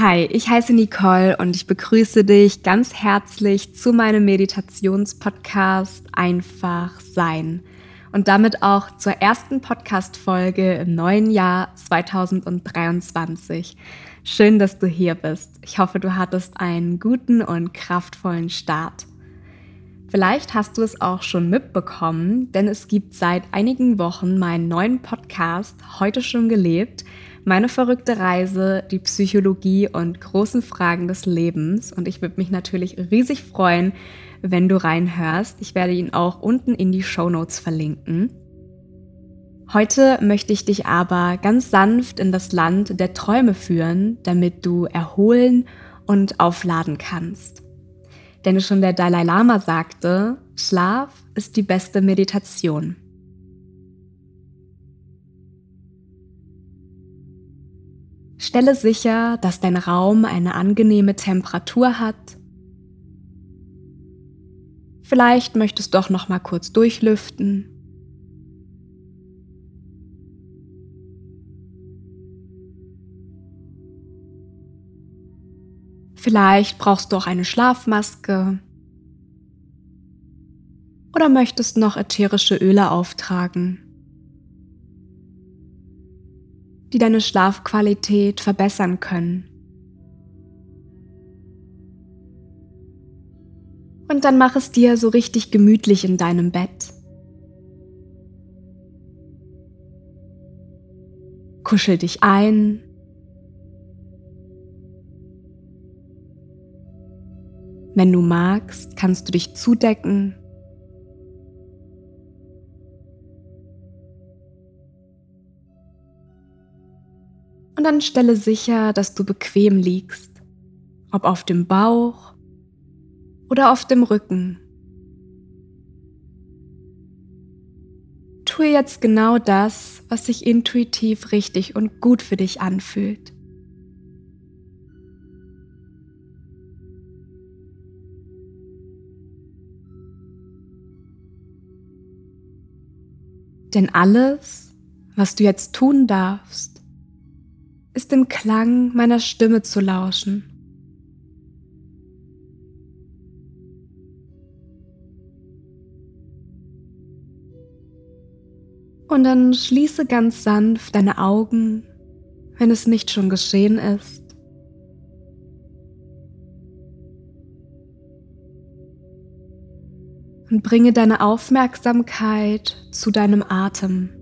Hi, ich heiße Nicole und ich begrüße dich ganz herzlich zu meinem Meditationspodcast Einfach Sein und damit auch zur ersten Podcast-Folge im neuen Jahr 2023. Schön, dass du hier bist. Ich hoffe, du hattest einen guten und kraftvollen Start. Vielleicht hast du es auch schon mitbekommen, denn es gibt seit einigen Wochen meinen neuen Podcast Heute schon gelebt, meine verrückte Reise, die Psychologie und großen Fragen des Lebens. Und ich würde mich natürlich riesig freuen, wenn du reinhörst. Ich werde ihn auch unten in die Show Notes verlinken. Heute möchte ich dich aber ganz sanft in das Land der Träume führen, damit du erholen und aufladen kannst. Denn schon der Dalai Lama sagte, Schlaf ist die beste Meditation. Stelle sicher, dass dein Raum eine angenehme Temperatur hat. Vielleicht möchtest du doch noch mal kurz durchlüften. Vielleicht brauchst du auch eine Schlafmaske. Oder möchtest noch ätherische Öle auftragen die deine Schlafqualität verbessern können. Und dann mach es dir so richtig gemütlich in deinem Bett. Kuschel dich ein. Wenn du magst, kannst du dich zudecken Und dann stelle sicher, dass du bequem liegst, ob auf dem Bauch oder auf dem Rücken. Tue jetzt genau das, was sich intuitiv richtig und gut für dich anfühlt. Denn alles, was du jetzt tun darfst, ist dem Klang meiner Stimme zu lauschen. Und dann schließe ganz sanft deine Augen, wenn es nicht schon geschehen ist. Und bringe deine Aufmerksamkeit zu deinem Atem.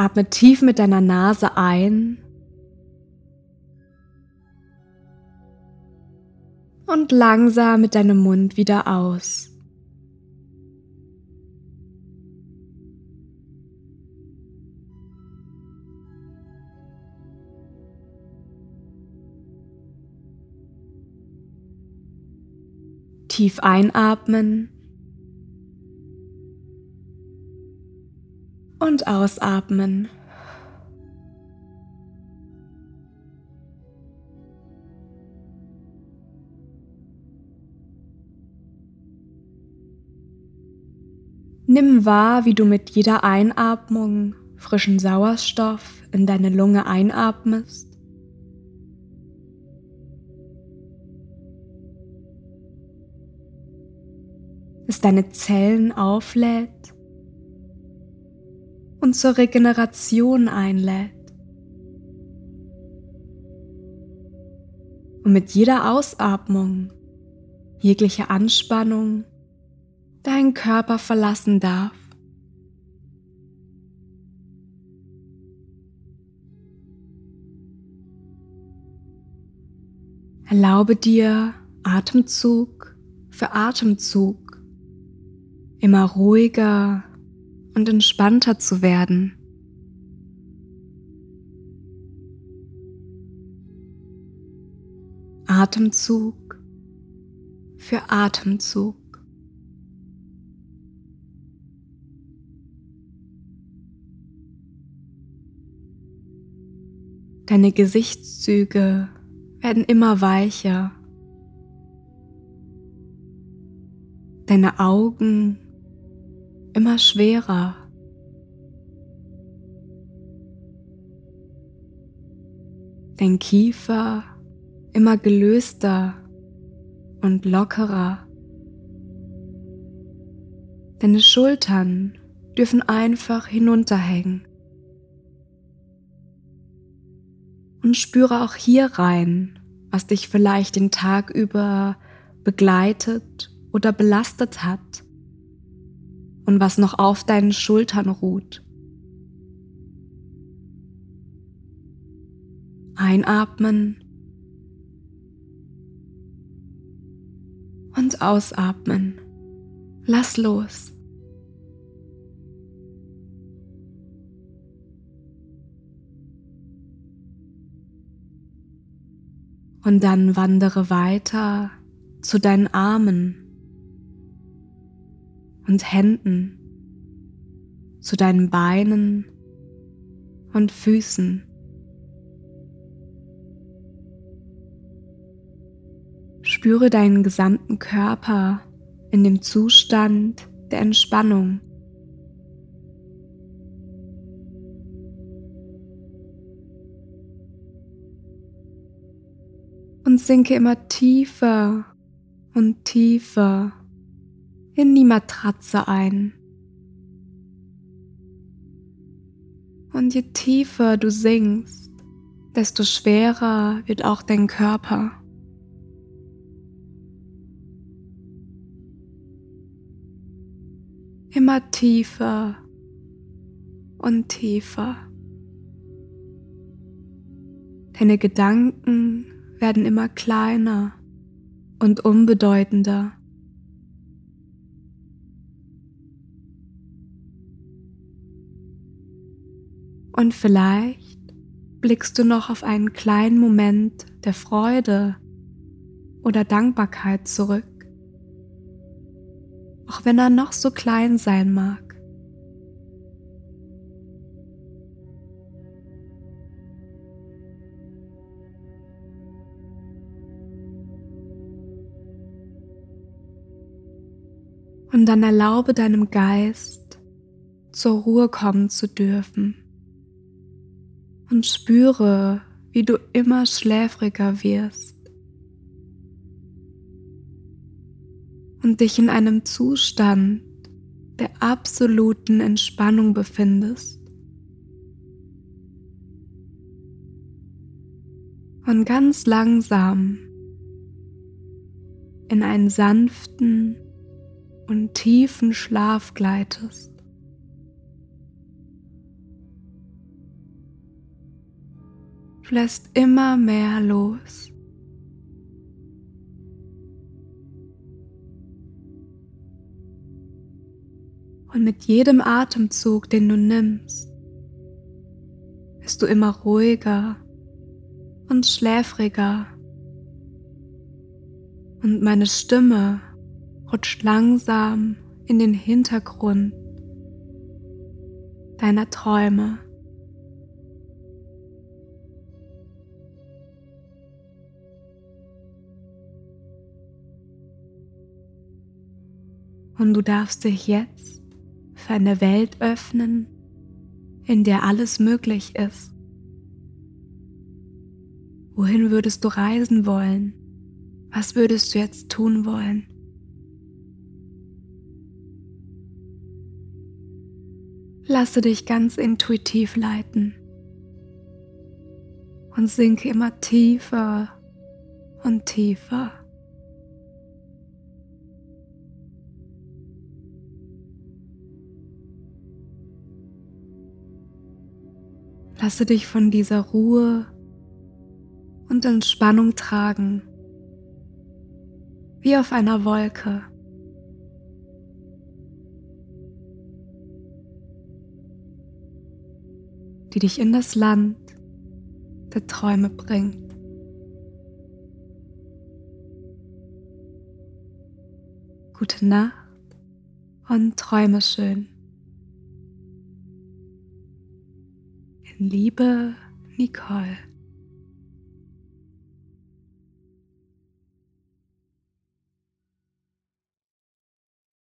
Atme tief mit deiner Nase ein und langsam mit deinem Mund wieder aus. Tief einatmen und ausatmen. Nimm wahr, wie du mit jeder Einatmung frischen Sauerstoff in deine Lunge einatmest. Es deine Zellen auflädt und zur Regeneration einlädt. Und mit jeder Ausatmung jegliche Anspannung deinen Körper verlassen darf. Erlaube dir Atemzug für Atemzug immer ruhiger und entspannter zu werden. Atemzug für Atemzug. Deine Gesichtszüge werden immer weicher. Deine Augen immer schwerer. Dein Kiefer immer gelöster und lockerer. Deine Schultern dürfen einfach hinunterhängen. Und spüre auch hier rein, was dich vielleicht den Tag über begleitet oder belastet hat und was noch auf deinen Schultern ruht. Einatmen und ausatmen. Lass los. Und dann wandere weiter zu deinen Armen und Händen, zu deinen Beinen und Füßen. Spüre deinen gesamten Körper in dem Zustand der Entspannung. Und sinke immer tiefer und tiefer in die Matratze ein. Und je tiefer du sinkst, desto schwerer wird auch dein Körper. Immer tiefer und tiefer. Deine Gedanken werden immer kleiner und unbedeutender. Und vielleicht blickst du noch auf einen kleinen Moment der Freude oder Dankbarkeit zurück, auch wenn er noch so klein sein mag. Und dann erlaube deinem Geist zur Ruhe kommen zu dürfen und spüre, wie du immer schläfriger wirst und dich in einem Zustand der absoluten Entspannung befindest. Und ganz langsam in einen sanften und tiefen Schlaf gleitest. Lässt immer mehr los. Und mit jedem Atemzug, den du nimmst, bist du immer ruhiger und schläfriger. Und meine Stimme rutscht langsam in den Hintergrund deiner Träume. Und du darfst dich jetzt für eine Welt öffnen, in der alles möglich ist. Wohin würdest du reisen wollen? Was würdest du jetzt tun wollen? Lasse dich ganz intuitiv leiten und sinke immer tiefer und tiefer. Lasse dich von dieser Ruhe und Entspannung tragen, wie auf einer Wolke. die dich in das Land der Träume bringt. Gute Nacht und träume schön. Liebe, Nicole.